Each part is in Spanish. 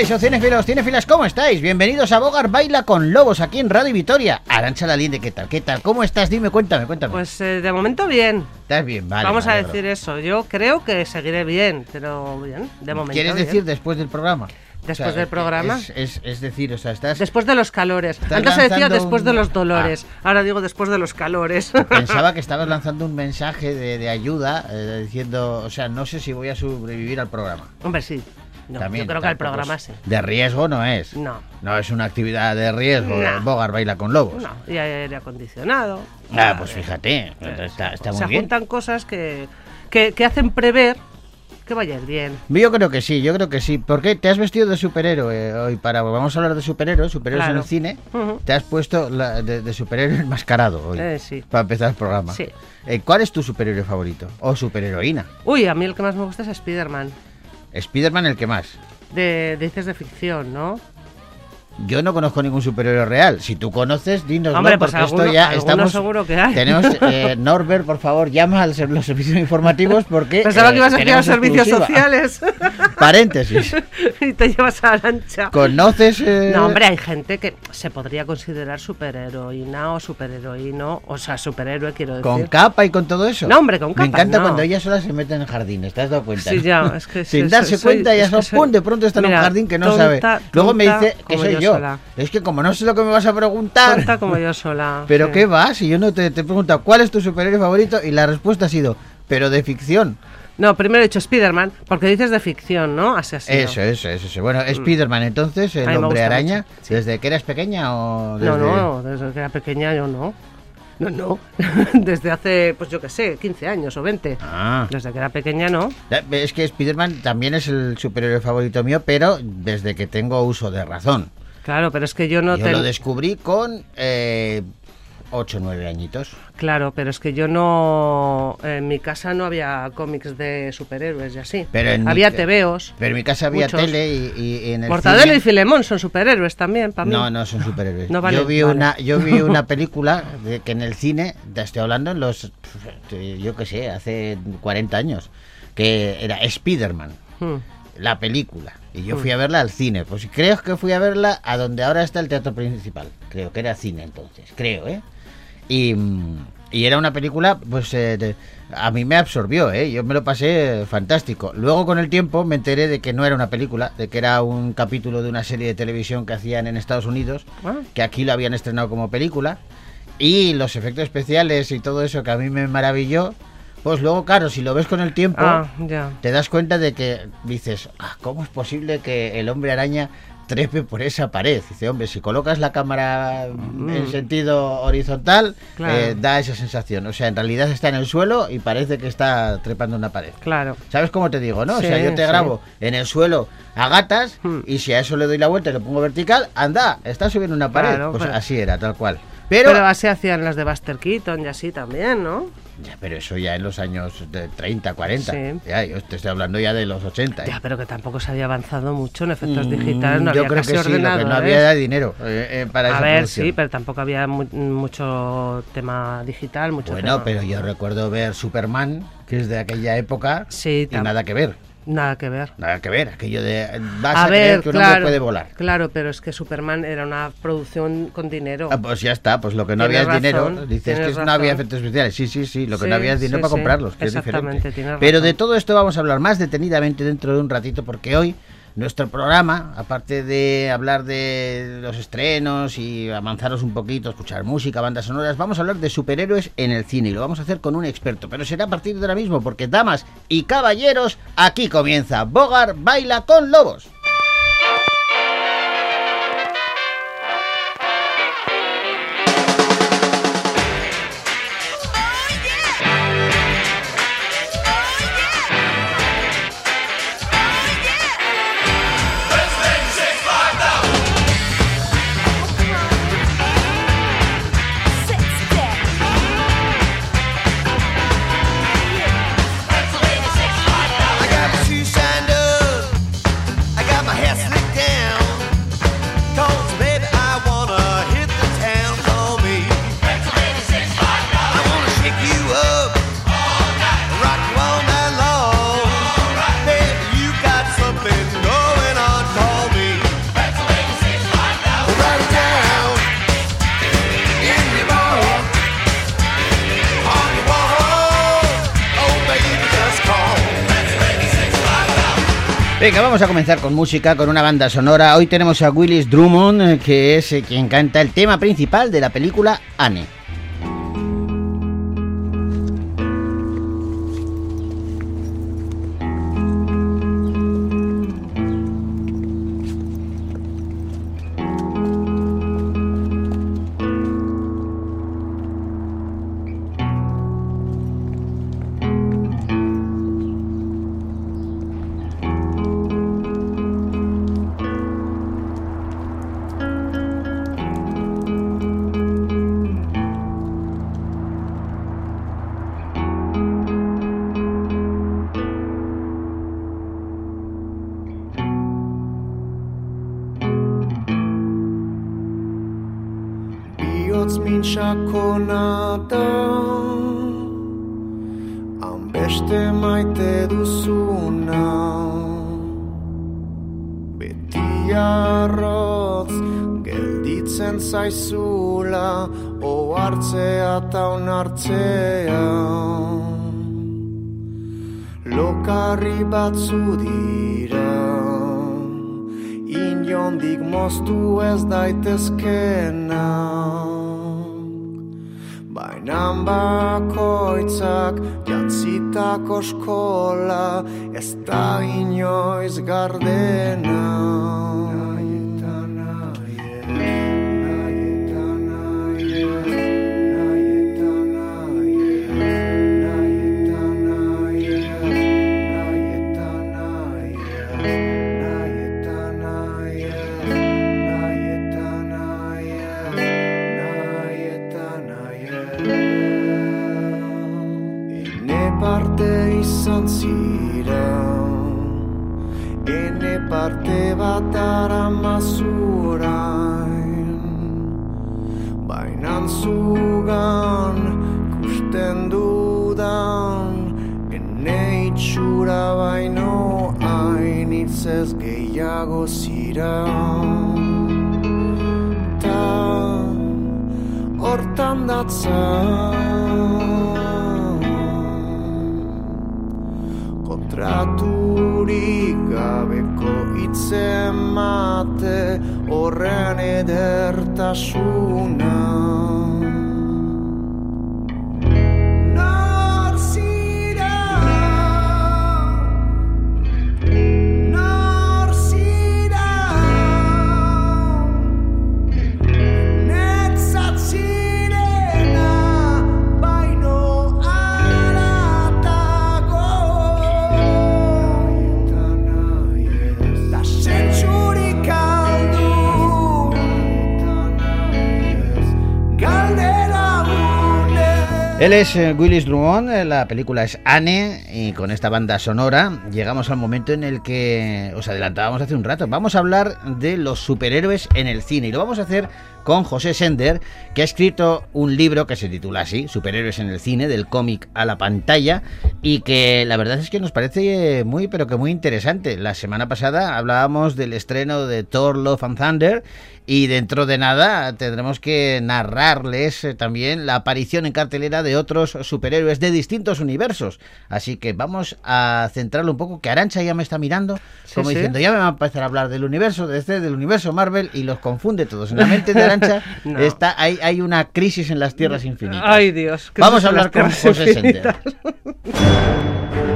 Eso, cinefilos, cinefilas, ¿cómo estáis? Bienvenidos a Bogar Baila con Lobos aquí en Radio Vitoria. Arancha Lalinde, ¿qué tal? ¿Qué tal? ¿Cómo estás? Dime, cuéntame, cuéntame. Pues eh, de momento bien. Estás bien, vale. Vamos a decir eso. Yo creo que seguiré bien, pero bien, de momento. ¿Quieres bien. decir después del programa? Después del programa. Es, es- es decir, o sea, estás... Después de los calores. Antes se decía después un- de los dolores. Ah. Ahora digo después de los calores. Pensaba que estabas lanzando un mensaje de, de ayuda eh, diciendo, o sea, no sé si voy a sobrevivir al programa. Hombre, sí. No, También, yo creo que tampoco programa sí. De riesgo no es. No. No es una actividad de riesgo. No. Bogar baila con lobos. No, y hay aire acondicionado. Ah, pues Eh, fíjate, eh, está, está se muy bien. juntan cosas que, que, que hacen prever que vaya a ir bien. Yo creo que sí, yo creo que sí. ¿Por qué te has vestido de superhéroe hoy? Para vamos a hablar de superhéroes, superhéroes Claro. en el cine. Ujú. Te has puesto la- de, de superhéroe enmascarado hoy. Eh, sí. Para empezar el programa. Sí. Eh, ¿Cuál es tu superhéroe favorito? O superheroína. Uy, a mí el que más me gusta es Spider-Man. Spiderman el que más. De, dices de ficción, ¿no? Yo no conozco ningún superhéroe real. Si tú conoces, dinos Hombre, pues porque alguno- esto ya estamos. seguro que hay. Tenemos eh, Norbert, por favor, llama a los servicios informativos porque. Pensaba eh, que ibas a tenemos los servicios sociales Paréntesis. y te llevas a la lancha. ¿Conoces? eh, No, hombre, hay gente que se podría considerar superheroína o superheroíno, o sea, superhéroe, quiero decir. ¿Con capa y con todo eso? No, hombre, con Me capa, encanta no. cuando ella sola se mete en el jardín, ¿te has dado cuenta? Sí, ya, es que Sin soy- darse soy- cuenta, que son, soy- ¡pum! de pronto está en un jardín que no tonta, sabe. Luego me dice que como soy yo yo. sola. Es que como no sé lo que me vas a preguntar. Tonta como yo sola. Pero sí. qué va, si yo no te, te he preguntado cuál es tu superhéroe favorito y la respuesta ha sido, pero de ficción. No, primero he dicho Spider-Man, porque dices de ficción, ¿no? Así sido. Eso, eso, eso, eso. Bueno, Spiderman entonces, el hombre araña, sí. ¿desde que eras pequeña o desde... No, no, desde que era pequeña yo no. No, no. desde hace, pues yo qué sé, 15 años o 20. Ah. Desde que era pequeña no. Es que Spiderman también es el superhéroe favorito mío, pero desde que tengo uso de razón. Claro, pero es que yo no Yo ten- lo descubrí con eh, 8 o 9 añitos. Claro, pero es que yo no. En mi casa no había cómics de superhéroes y así. Pero en mi había ca- tebeos. Pero en mi casa había Muchos. tele y, y- y en el Mortadelo cine- y Filemón son superhéroes también, para mí. No, no son superhéroes. No vale, yo vi vale. una, yo vi una película de que en el cine, te estoy hablando en los, yo qué sé, hace 40 años, que era Spiderman, Hmm. La película. Y yo fui a verla al cine. Pues creo que fui a verla a donde ahora está el teatro principal. Creo que era cine entonces, creo, ¿eh? Y, mm, y era una película, pues eh, de- a mí me absorbió, ¿eh? Yo me lo pasé fantástico. Luego con el tiempo me enteré de que no era una película, de que era un capítulo de una serie de televisión que hacían en Estados Unidos, Ah. que aquí lo habían estrenado como película. Y los efectos especiales y todo eso que a mí me maravilló, pues luego, claro, si lo ves con el tiempo, Ah, ya. te das cuenta de que dices, ah, ¿cómo es posible que el hombre araña trepe por esa pared? Dice, hombre, si colocas la cámara en sentido horizontal, Mm. Claro. eh, da esa sensación. O sea, en realidad está en el suelo y parece que está trepando una pared. Claro. ¿Sabes cómo te digo, no? o sea, yo te sí. grabo en el suelo a gatas Hmm. y si a eso le doy la vuelta y lo pongo vertical, anda, está subiendo una pared. Claro, pues pero- así era, tal cual. Pero, Pero, así hacían las de Buster Keaton y así también, ¿no? Ya, pero eso ya en los años de 30, 40. Sí. Ya, yo te estoy hablando ya de los 80. ¿eh? Ya, pero que tampoco se había avanzado mucho en efectos Mm, digitales, no Yo había creo casi que sí, lo que no había dinero eh, eh, para A esa ver, producción. sí, pero tampoco había mu- mucho tema digital, mucho Bueno, tema- pero yo recuerdo ver Superman, que es de aquella época, Sí, y nada que ver. Nada que ver. Nada que ver. Aquello de. Vas a, a creer que un hombre claro, puede volar. claro, pero es que Superman era una producción con dinero. Ah, pues ya está, pues lo que no había es dinero. Dices que no había efectos especiales. Sí, sí, sí, lo que Sí, no había es dinero sí, para sí, comprarlos, que es diferente. Pero de todo esto vamos a hablar más detenidamente dentro de un ratito, porque hoy nuestro programa, aparte de hablar de los estrenos y avanzaros un poquito, escuchar música, bandas sonoras, vamos a hablar de superhéroes en el cine y lo vamos a hacer con un experto, pero será a partir de ahora mismo, porque damas y caballeros, aquí comienza Bogar Baila con Lobos. Venga, vamos a comenzar con música, con una banda sonora. Hoy tenemos a Willis Drummond, eh, que es eh, quien canta el tema principal de la película Anne. Bihotz mintxakona da Han beste maite duzuna Beti arrotz gelditzen zaizula Oartzea eta onartzea Lokarri batzu dira Inondik moztu ez daitezkena Bainan bakoitzak jantzitako eskola Ez da inoiz gardena Él es eh, Willis Drummond, eh, la película es Anne y con esta banda sonora llegamos al momento en el que os adelantábamos hace un rato. Vamos a hablar de los superhéroes en el cine y lo vamos a hacer con José Sender, que ha escrito un libro que se titula así, Superhéroes en el cine, del cómic a la pantalla y que la verdad es que nos parece muy pero que muy interesante. La semana pasada hablábamos del estreno de Thor Love and Thunder y dentro de nada tendremos que narrarles eh, también la aparición en cartelera de otros superhéroes de distintos universos. Así que vamos a centrarlo un poco, que Arancha ya me está mirando, como sí. diciendo, ya me va a empezar a hablar del universo de este, del universo Marvel y los confunde todos. En la mente de No. está, hay, hay una crisis en las tierras infinitas. Ay, Dios. Vamos a hablar con José Sender.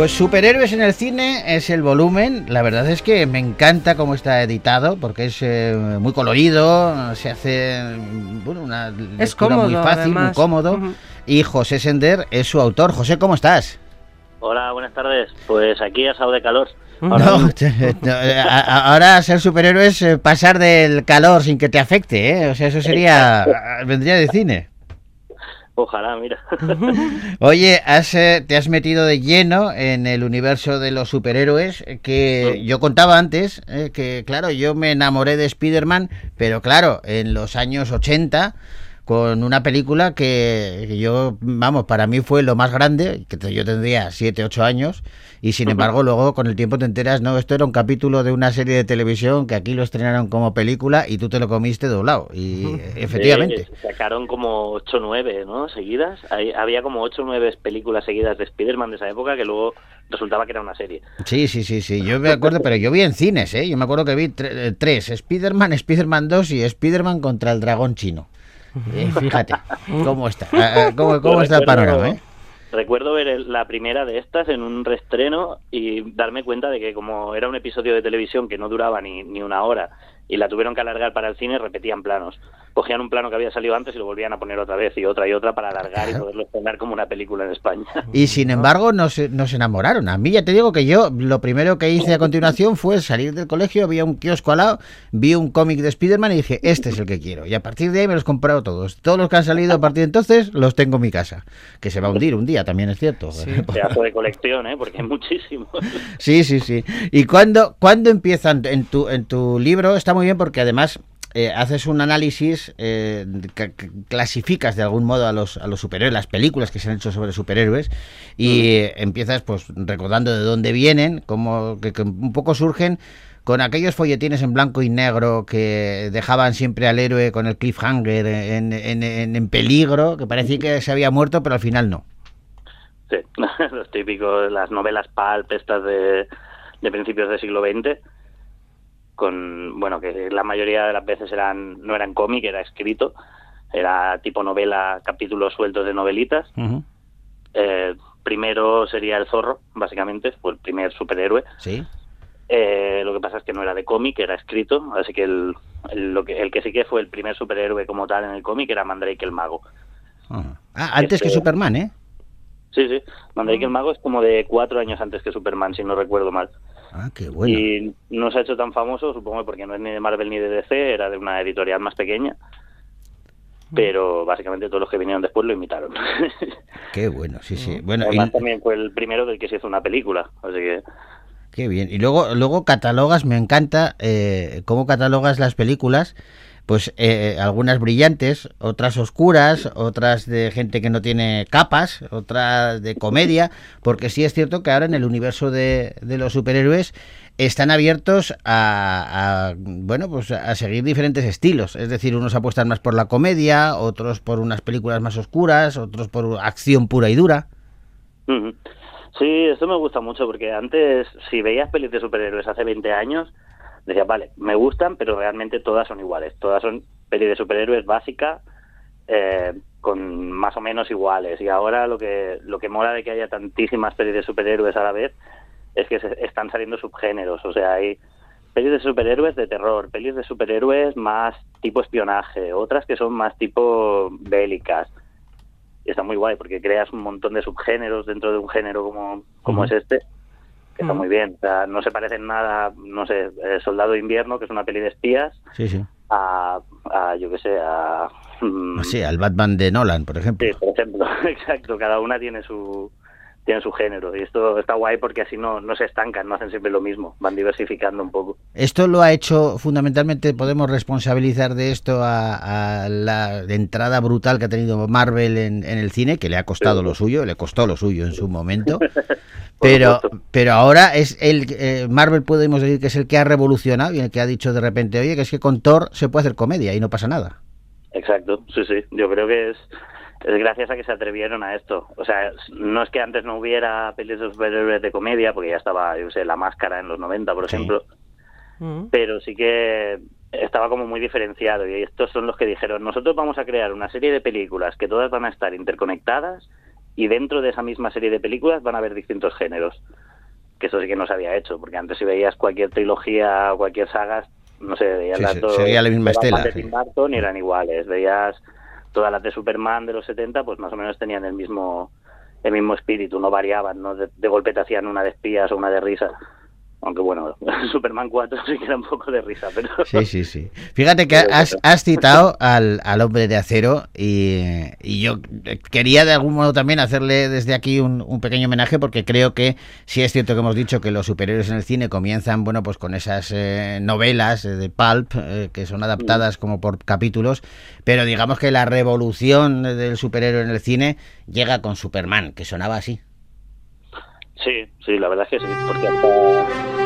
Pues Superhéroes en el cine es el volumen. La verdad es que me encanta cómo está editado, porque es eh, muy colorido, se hace bueno, una lectura cómodo, muy fácil, muy cómodo. Y José Sender es su autor. José, ¿cómo estás? Hola, buenas tardes. Pues aquí asado de calor. No, Ahora no, a- a- ahora ser superhéroe es eh, pasar del calor sin que te afecte, ¿eh? O sea, eso sería... vendría de cine. Ojalá, mira. Oye, has, eh, te has metido de lleno en el universo de los superhéroes eh, que yo contaba antes, eh, que claro, yo me enamoré de Spider-Man, pero claro, en los años 80, con una película que yo, vamos, para mí fue lo más grande, que yo tendría 7, 8 años, y sin embargo luego con el tiempo te enteras, no, esto era un capítulo de una serie de televisión que aquí lo estrenaron como película y tú te lo comiste doblado, y efectivamente. Sí, sacaron como 8 o 9, ¿no? Seguidas. Ahí había como 8 o 9 películas seguidas de Spider-Man de esa época que luego resultaba que era una serie. Sí, sí, sí, sí, yo me acuerdo, pero yo vi en cines, ¿eh? Yo me acuerdo que vi tre- eh, tres, Spider-Man, Spider-Man 2 y Spider-Man contra el dragón chino. Eh, fíjate, cómo está, ah, ah, cómo, cómo Yo está el recuerdo- panorama, ¿eh? Recuerdo ver la primera de estas en un reestreno y darme cuenta de que como era un episodio de televisión que no duraba ni, ni una hora y la tuvieron que alargar para el cine, repetían planos. Cogían un plano que había salido antes y lo volvían a poner otra vez y otra y otra para alargar y poderlo estrenar como una película en España. Y sin embargo nos, nos enamoraron. A mí ya te digo que yo lo primero que hice a continuación fue salir del colegio, vi un kiosco al lado, vi un cómic de Spider-Man y dije, este es el que quiero. Y a partir de ahí me los he comprado todos. Todos los que han salido a partir de entonces los tengo en mi casa. Que se va a hundir un día, también es cierto. Pedazo de colección, ¿eh? Porque hay muchísimos. Sí, sí, sí. ¿Y cuándo, cuándo empiezan en tu, en tu libro? Está muy bien porque además eh, haces un análisis, eh, ca- ca- clasificas de algún modo a los, a los superhéroes, las películas que se han hecho sobre superhéroes y eh, empiezas pues recordando de dónde vienen, cómo que, que un poco surgen con aquellos folletines en blanco y negro que dejaban siempre al héroe con el cliffhanger en, en, en- en peligro, que parecía que se había muerto, pero al final no. Sí, los típicos, las novelas pulp estas de, de principios del siglo XX, con, bueno, que la mayoría de las veces eran no eran cómic, era escrito, era tipo novela, capítulos sueltos de novelitas. Eh, primero sería el zorro, básicamente, fue el primer superhéroe. Sí. Eh, lo que pasa es que no era de cómic, era escrito, así que el, el- lo que el que sí que fue el primer superhéroe como tal en el cómic era Mandrake el Mago. Ah, antes que Este- Superman, ¿eh? Sí, sí, Mandrake el Mago es como de cuatro años antes que Superman, si no recuerdo mal. Ah, qué bueno. Y no se ha hecho tan famoso, supongo porque no es ni de Marvel ni de DC, era de una editorial más pequeña. Pero básicamente todos los que vinieron después lo imitaron. Qué bueno, sí, sí. Bueno, y- Además también fue el primero del que se hizo una película, así que qué bien. Y luego, luego catalogas, me encanta eh, cómo catalogas las películas. Pues eh, algunas brillantes, otras oscuras, otras de gente que no tiene capas, otras de comedia, porque sí es cierto que ahora en el universo de, de los superhéroes están abiertos a, bueno pues a seguir diferentes estilos es decir unos apuestan más por la comedia otros por unas películas más oscuras otros por acción pura y dura. Sí, esto me gusta mucho porque antes, si veías pelis de superhéroes hace 20 años, decías, vale, me gustan, pero realmente todas son iguales. Todas son pelis de superhéroes básicas, eh, con más o menos iguales. Y ahora lo que, lo que mola de que haya tantísimas pelis de superhéroes a la vez es que se, están saliendo subgéneros. O sea, hay pelis de superhéroes de terror, pelis de superhéroes más tipo espionaje, otras que son más tipo bélicas y está muy guay porque creas un montón de subgéneros dentro de un género como, como es este que está muy bien. O sea, no se parecen nada no sé eh, Soldado de Invierno que es una peli de espías sí sí. a, a yo qué sé a mm, sí al Batman de Nolan por ejemplo. Sí, por ejemplo exacto cada una tiene su tiene su género y esto está guay porque así no, no se estancan no hacen siempre lo mismo van diversificando un poco. Esto lo ha hecho fundamentalmente, podemos responsabilizar de esto a, a la entrada brutal que ha tenido Marvel en, en el cine, que le ha costado Sí. lo suyo, le costó lo suyo en su momento. Pero, pero ahora es el eh, Marvel podemos decir que es el que ha revolucionado y el que ha dicho de repente, oye, que es que con Thor se puede hacer comedia y no pasa nada. Exacto, sí, sí. Yo creo que es, es gracias a que se atrevieron a esto. O sea, no es que antes no hubiera pelis de superhéroes de comedia, porque ya estaba, yo sé, La Máscara en los 90, por Sí. ejemplo, Mm. pero sí que estaba como muy diferenciado y estos son los que dijeron, nosotros vamos a crear una serie de películas que todas van a estar interconectadas y dentro de esa misma serie de películas van a haber distintos géneros. Que eso sí que no se había hecho, porque antes si veías cualquier trilogía o cualquier saga, no sé, veías Sí, las dos la misma estela, de sí. Tim Burton y eran iguales. Veías todas las de Superman de los 70, pues más o menos tenían el mismo el mismo espíritu, no variaban, no de, de golpe te hacían una de espías o una de risa. Aunque bueno, Superman 4 sí que era un poco de risa, pero... Sí, sí, sí. Fíjate que has, has citado al, al hombre de acero y, y yo quería de algún modo también hacerle desde aquí un, un pequeño homenaje porque creo que sí es cierto que hemos dicho que los superhéroes en el cine comienzan, bueno, pues con esas eh, novelas eh, de pulp eh, que son adaptadas como por capítulos, pero digamos que la revolución del superhéroe en el cine llega con Superman, que sonaba así. Sí, sí, la verdad es que sí, porque.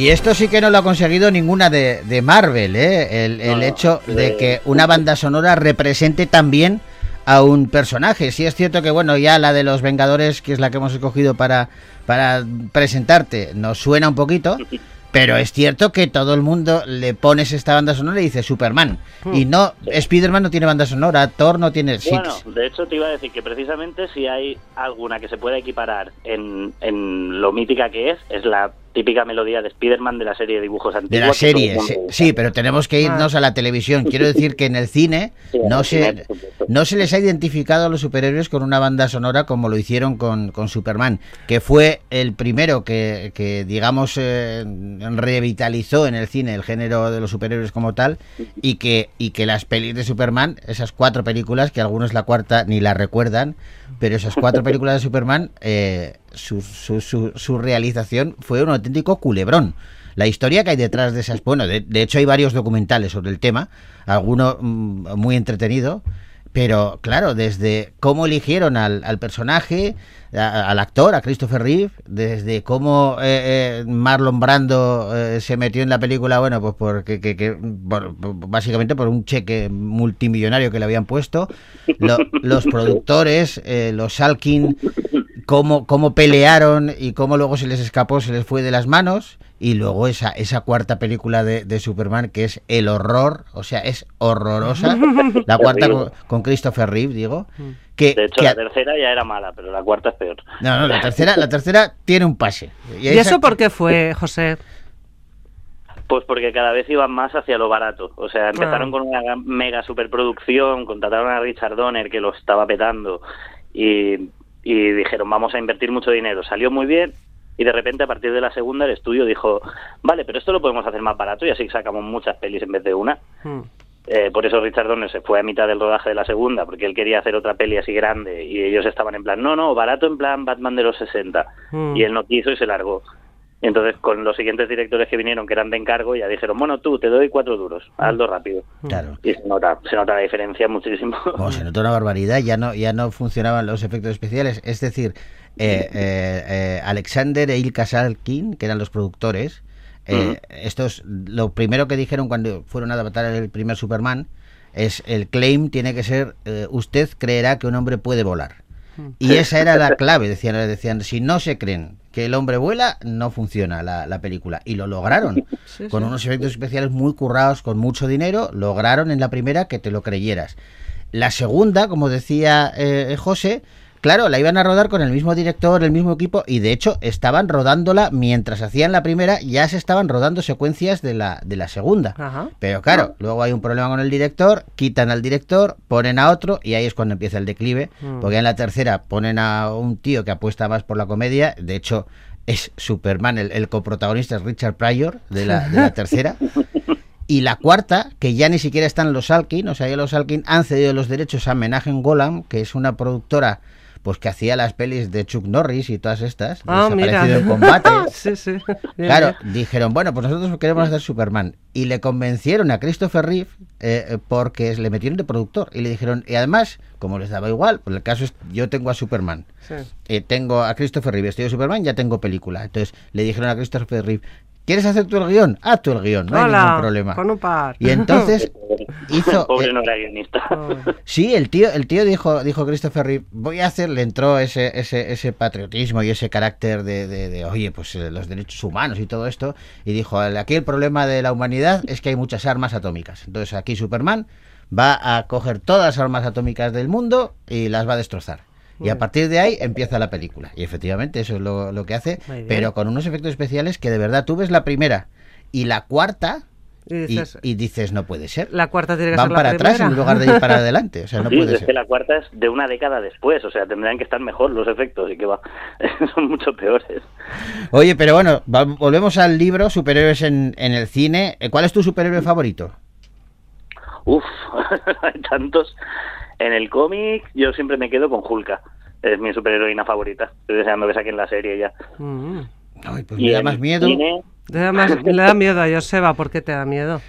Y esto sí que no lo ha conseguido ninguna de, de Marvel, ¿eh? El, el No, no, hecho de de- que una banda sonora represente también a un personaje. Sí es cierto que, bueno, ya la de los Vengadores, que es la que hemos escogido para, para presentarte, nos suena un poquito, pero es cierto que todo el mundo le pones esta banda sonora y dice Superman. Y no, Spider-Man no tiene banda sonora, Thor no tiene... sí, Bueno, de hecho te iba a decir que precisamente si hay alguna que se pueda equiparar en, en lo mítica que es, es la típica melodía de Spider-Man de la serie de dibujos antiguos. De la serie, sí, pero tenemos que irnos a la televisión. Quiero decir que en el cine Sí, en no el se, no se les ha identificado a los superhéroes con una banda sonora como lo hicieron con, con Superman, que fue el primero que, que digamos, eh, revitalizó en el cine el género de los superhéroes como tal, y que, y que las pelis de Superman, esas cuatro películas, que algunos la cuarta ni la recuerdan, pero esas cuatro películas de Superman, eh, su, su, su, su realización fue un auténtico culebrón. La historia que hay detrás de esas... Bueno, de, de hecho hay varios documentales sobre el tema, alguno mm, muy entretenido, pero claro, desde cómo eligieron al, al personaje, al actor, a Christopher Reeve, desde cómo eh, eh, Marlon Brando eh, se metió en la película, bueno, pues porque que, que- por- por- básicamente por un cheque multimillonario que le habían puesto, lo- los productores, eh, los Salkin, cómo, cómo pelearon y cómo luego se les escapó, se les fue de las manos. Y luego esa, esa cuarta película de, de Superman que es el horror, o sea, es horrorosa. La cuarta con, con Christopher Reeve, digo. Que, De hecho, que- la tercera ya era mala, pero la cuarta es peor. no, no, la tercera, la tercera tiene un pase. ¿Y esa- eso por qué fue, José? Pues porque cada vez iban más hacia lo barato. O sea, empezaron Ah. con una mega superproducción, contrataron a Richard Donner que lo estaba petando y, y dijeron vamos a invertir mucho dinero. Salió muy bien y de repente a partir de la segunda el estudio dijo vale, pero esto lo podemos hacer más barato y así sacamos muchas pelis en vez de una. Hmm. Eh, por eso Richard Donner se fue a mitad del rodaje de la segunda, porque él quería hacer otra peli así grande y ellos estaban en plan, no, no, barato en plan Batman de los 60. Mm. Y él no quiso y se largó. Entonces, con los siguientes directores que vinieron, que eran de encargo, ya dijeron, bueno, tú, te doy cuatro duros, hazlo rápido. Claro. Y se nota, se nota la diferencia muchísimo. Se nota una barbaridad, ya no, ya no funcionaban los efectos especiales. Es decir, eh, eh, eh, Alexander e Ilka Salkin, que eran los productores, eh, estos, lo primero que dijeron cuando fueron a adaptar el primer Superman es el claim tiene que ser eh, usted creerá que un hombre puede volar. Y esa era la clave, decían, decían, si no se creen que el hombre vuela, no funciona la, la película. Y lo lograron. Sí, con sí. unos efectos especiales muy currados, con mucho dinero, lograron en la primera que te lo creyeras. La segunda, como decía eh, José, claro, la iban a rodar con el mismo director, el mismo equipo, y de hecho estaban rodándola mientras hacían la primera, ya se estaban rodando secuencias de la, de la segunda. Ajá. Pero claro, luego hay un problema con el director, quitan al director, ponen a otro y ahí es cuando empieza el declive, Mm. porque en la tercera ponen a un tío que apuesta más por la comedia, de hecho es Superman, el, el coprotagonista es Richard Pryor de la, de la tercera. Y la cuarta, que ya ni siquiera están los Alkin, o sea, ya los Alkin han cedido los derechos a Menagen Golan, que es una productora pues que hacía las pelis de Chuck Norris y todas estas, Ah, desaparecido en combate. sí, sí. Claro, dijeron, bueno, pues nosotros queremos hacer Superman. Y le convencieron a Christopher Reeve eh, eh, porque le metieron de productor. Y le dijeron, y además, como les daba igual, pues el caso es, yo tengo a Superman. Sí. Eh, tengo a Christopher Reeve, estoy de Superman, ya tengo película. Entonces le dijeron a Christopher Reeve, ¿quieres hacer tú el guion? Haz tú el guion, no hay Hola, ningún problema. con un par. Y entonces hizo... Pobre eh, no era guionista. Sí, el tío, el tío dijo, dijo Christopher Reeve, voy a hacer, le entró ese, ese, ese patriotismo y ese carácter de, de- de, oye, pues eh, los derechos humanos y todo esto, y dijo, aquí el problema de la humanidad es que hay muchas armas atómicas. Entonces aquí Superman va a coger todas las armas atómicas del mundo y las va a destrozar. Y a partir de ahí empieza la película. Y efectivamente eso es lo, lo que hace, pero con unos efectos especiales que de verdad tú ves la primera y la cuarta Y dices, y dices, no puede ser. la cuarta tiene que Van ser la para atrás en lugar de ir para adelante. O sea, no Sí, puede es ser. que la cuarta es de una década después, o sea, tendrían que estar mejor los efectos y que va, son mucho peores. Oye, pero bueno, volvemos al libro, superhéroes en, en el cine. Eh, ¿Cuál es tu superhéroe favorito? Uf, hay tantos. En el cómic yo siempre me quedo con Hulka, es mi superheroína favorita. Estoy deseando que saquen la serie ya. Mm. Ay, pues Y me da más miedo cine, Le da, más- le da miedo a Joseba, ¿por qué te da miedo?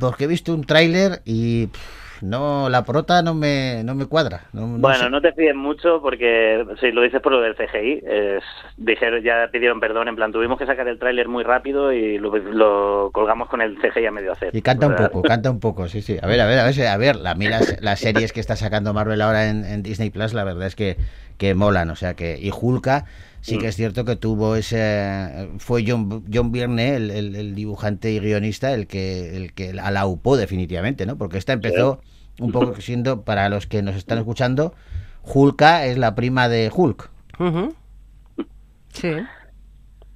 porque he visto un tráiler y pff, no la prota no me, no me cuadra. No, no Bueno, sé. no te fíes mucho porque si lo dices por lo del CGI, es, dijeron ya pidieron perdón, en plan tuvimos que sacar el tráiler muy rápido y lo, lo colgamos con el CGI a medio hacer. Y canta un poco, canta un poco, sí, sí. A ver, a ver, a ver, a ver, a mí las, las series que está sacando Marvel ahora en, en Disney Plus, la verdad es que, que molan, o sea que, y Hulka, sí que es cierto que tuvo ese, fue John, John Byrne, el, el- el dibujante y guionista, el que, el que a la upó definitivamente, ¿no? Porque esta empezó un poco siendo, para los que nos están escuchando, Hulka es la prima de Hulk. Sí.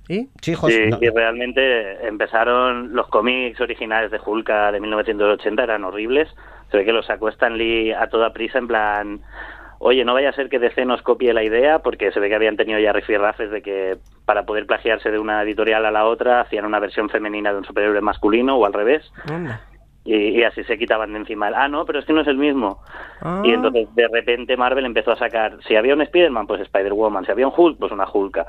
¿Y? Sí, José. Sí, no. y realmente empezaron los cómics originales de Hulka de 1980 eran horribles. Se ve que los sacó Stan Lee a toda prisa en plan, oye, no vaya a ser que DC nos copie la idea, porque se ve que habían tenido ya rifirrafes de que para poder plagiarse de una editorial a la otra hacían una versión femenina de un superhéroe masculino o al revés. Anda. Y, y así se quitaban de encima el, ah, no, pero es que no es el mismo. Ah. Y entonces de repente Marvel empezó a sacar, si había un Spider-Man, pues Spider-Woman, si había un Hulk, pues una Hulka.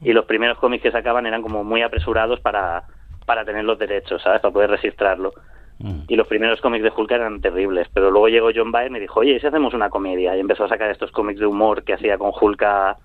Y los primeros cómics que sacaban eran como muy apresurados para, para tener los derechos, ¿sabes? Para poder registrarlo. Mm. Y los primeros cómics de Hulk eran terribles, pero luego llegó John Byrne y dijo, oye, ¿y si hacemos una comedia? Y empezó a sacar estos cómics de humor que hacía con Hulka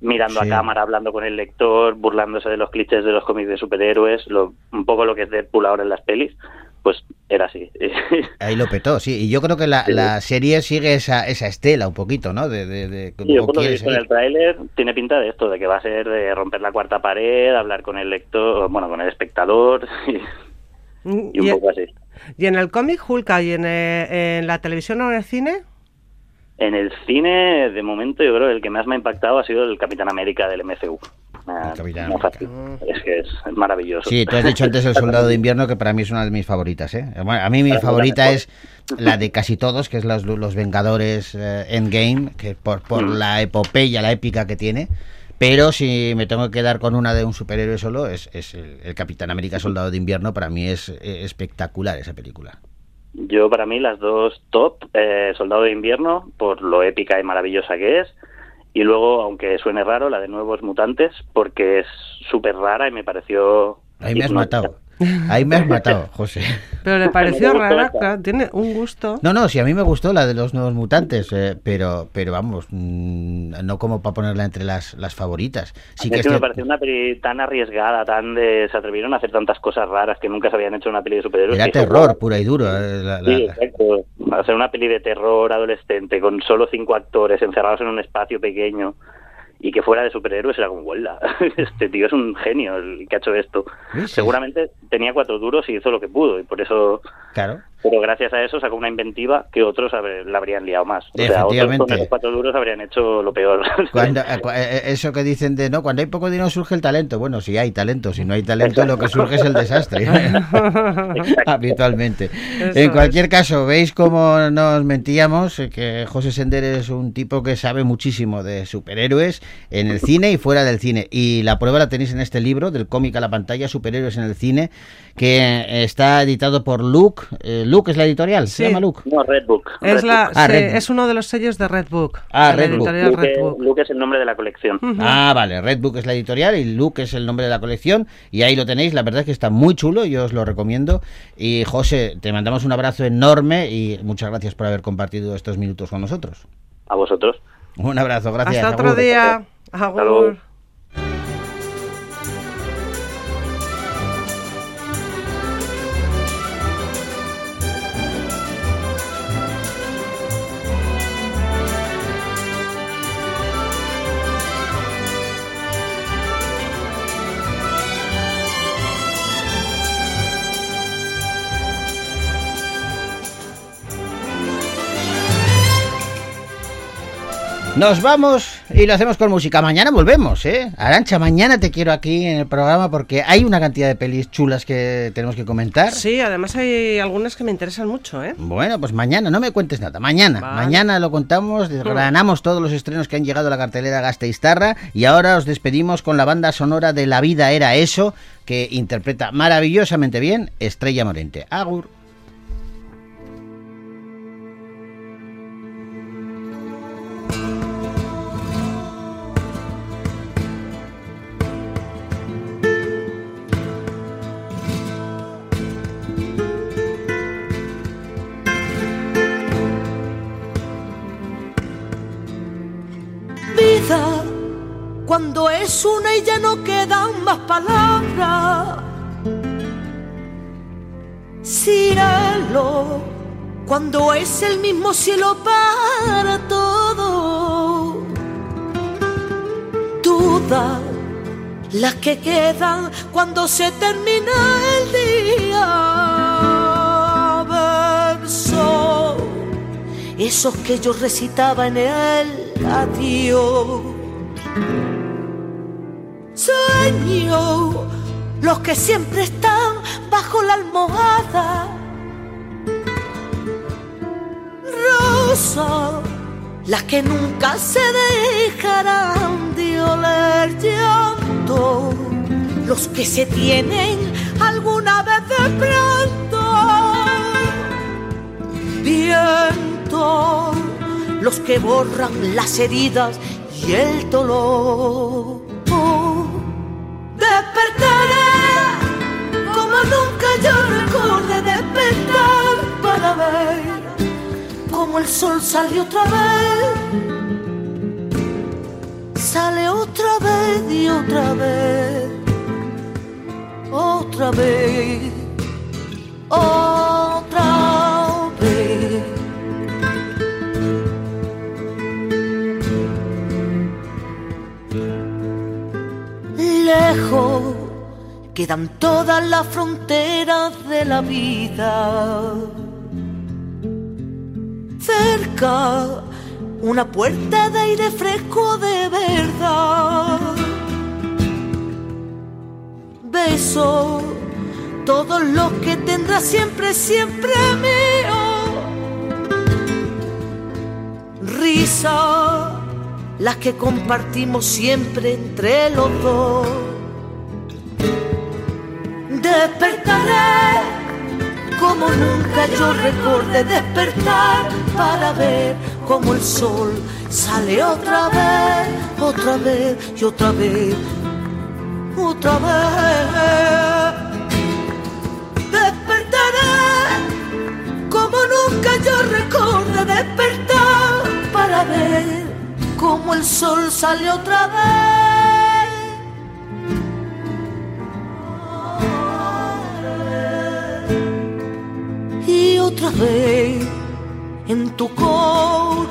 mirando Sí. a cámara, hablando con el lector, burlándose de los clichés de los cómics de superhéroes, lo, un poco lo que es Deadpool ahora en las pelis, pues era así. Ahí lo petó, sí. Y yo creo que la, Sí. la serie sigue esa, esa estela un poquito, ¿no? De, de, de- Sí, yo que visto en el tráiler tiene pinta de esto, de que va a ser de romper la cuarta pared, hablar con el lector, bueno, con el espectador y, y un ¿Y, poco así. y en el cómic Hulka y en, eh, en la televisión o en el cine? En el cine, de momento, yo creo que el que más me ha impactado ha sido el Capitán América del MCU. Es que es, es maravilloso. Sí, tú has dicho antes el Soldado de Invierno, que para mí es una de mis favoritas, ¿eh? Bueno, a mí mi favorita es la de casi todos, que es los, los Vengadores eh, Endgame, que por, por Mm. la epopeya, la épica que tiene. Pero si me tengo que quedar con una de un superhéroe solo, es, es el, el Capitán América Soldado de Invierno. Para mí es eh, espectacular esa película. Yo, para mí, las dos top, eh, Soldado de Invierno, por lo épica y maravillosa que es, y luego, aunque suene raro, la de Nuevos Mutantes, porque es súper rara y me pareció... Ahí me has matado. Ahí me has matado, José. Pero le pareció rara, claro, tiene un gusto. No, no, sí, a mí me gustó la de los nuevos mutantes, eh, pero, pero vamos, mm, no como para ponerla entre las, las favoritas. Sí A mí que es que me pareció una peli tan arriesgada, tan de... Se atrevieron a hacer tantas cosas raras que nunca se habían hecho en una peli de superhéroes. era terror "Guau". pura y duro. eh, la- la- Sí, exacto. Hacer una peli de terror adolescente con solo cinco actores encerrados en un espacio pequeño y que fuera de superhéroes era como, ¡vuela! Este tío es un genio el que ha hecho esto. Sí, sí. Seguramente tenía cuatro duros y hizo lo que pudo y por eso... Claro. Pero gracias a eso sacó una inventiva que otros haber- la habrían liado más. O sea, otros con esos cuatro duros habrían hecho lo peor. Cuando, eh, cu- eh, eso que dicen de no, cuando hay poco dinero surge el talento. Bueno, si hay talento, si no hay talento, lo que surge es el desastre. Habitualmente. Eso en cualquier caso, veis cómo nos mentíamos, eh, que José Sender es un tipo que sabe muchísimo de superhéroes en el cine y fuera del cine. Y la prueba la tenéis en este libro, del cómic a la pantalla, Superhéroes en el cine, que eh, está editado por Luke, eh, Luke es la editorial, se Sí. llama Luke. No, Red Book. Es, Red la, Book. Ah, Red es uno de los sellos de Red Book. Ah, de la Red es el nombre de la colección. Ah, vale, Red Book es la editorial y Luke es el nombre de la colección y ahí lo tenéis, la verdad es que está muy chulo, yo os lo recomiendo y José, te mandamos un abrazo enorme y muchas gracias por haber compartido estos minutos con nosotros. A vosotros. Un abrazo, gracias. Hasta otro agur. día. Hasta luego. Agur. Nos vamos y lo hacemos con música. Mañana volvemos, ¿eh? Arancha, mañana te quiero aquí en el programa porque hay una cantidad de pelis chulas que tenemos que comentar. Sí, además hay algunas que me interesan mucho, ¿eh? Bueno, pues mañana, no me cuentes nada. Mañana, Vale. mañana lo contamos, desgranamos todos los estrenos que han llegado a la cartelera Gasteiztarra y ahora os despedimos con la banda sonora de La vida era eso, que interpreta maravillosamente bien Estrella Morente. Agur. Más palabras. Cielo cuando es el mismo cielo para todo. Dudas las que quedan cuando se termina el día. Verso esos que yo recitaba en el adiós. Los que siempre están bajo la almohada. Rosa, las que nunca se dejarán de oler llanto. Los que se tienen alguna vez de pronto viento, los que borran las heridas y el dolor. Despertaré como nunca yo recordé despertar para ver como el sol sale otra vez. Sale otra vez y otra vez, otra vez otra quedan todas las fronteras de la vida. Cerca una puerta de aire fresco de verdad. Beso todos los que tendrá siempre, siempre mío. Risa, las que compartimos siempre entre los dos. Despertaré como nunca yo recordé despertar para ver como el sol sale otra vez, otra vez y otra vez, otra vez. Despertaré como nunca yo recordé despertar para ver como el sol sale otra vez otra vez en tu corazón.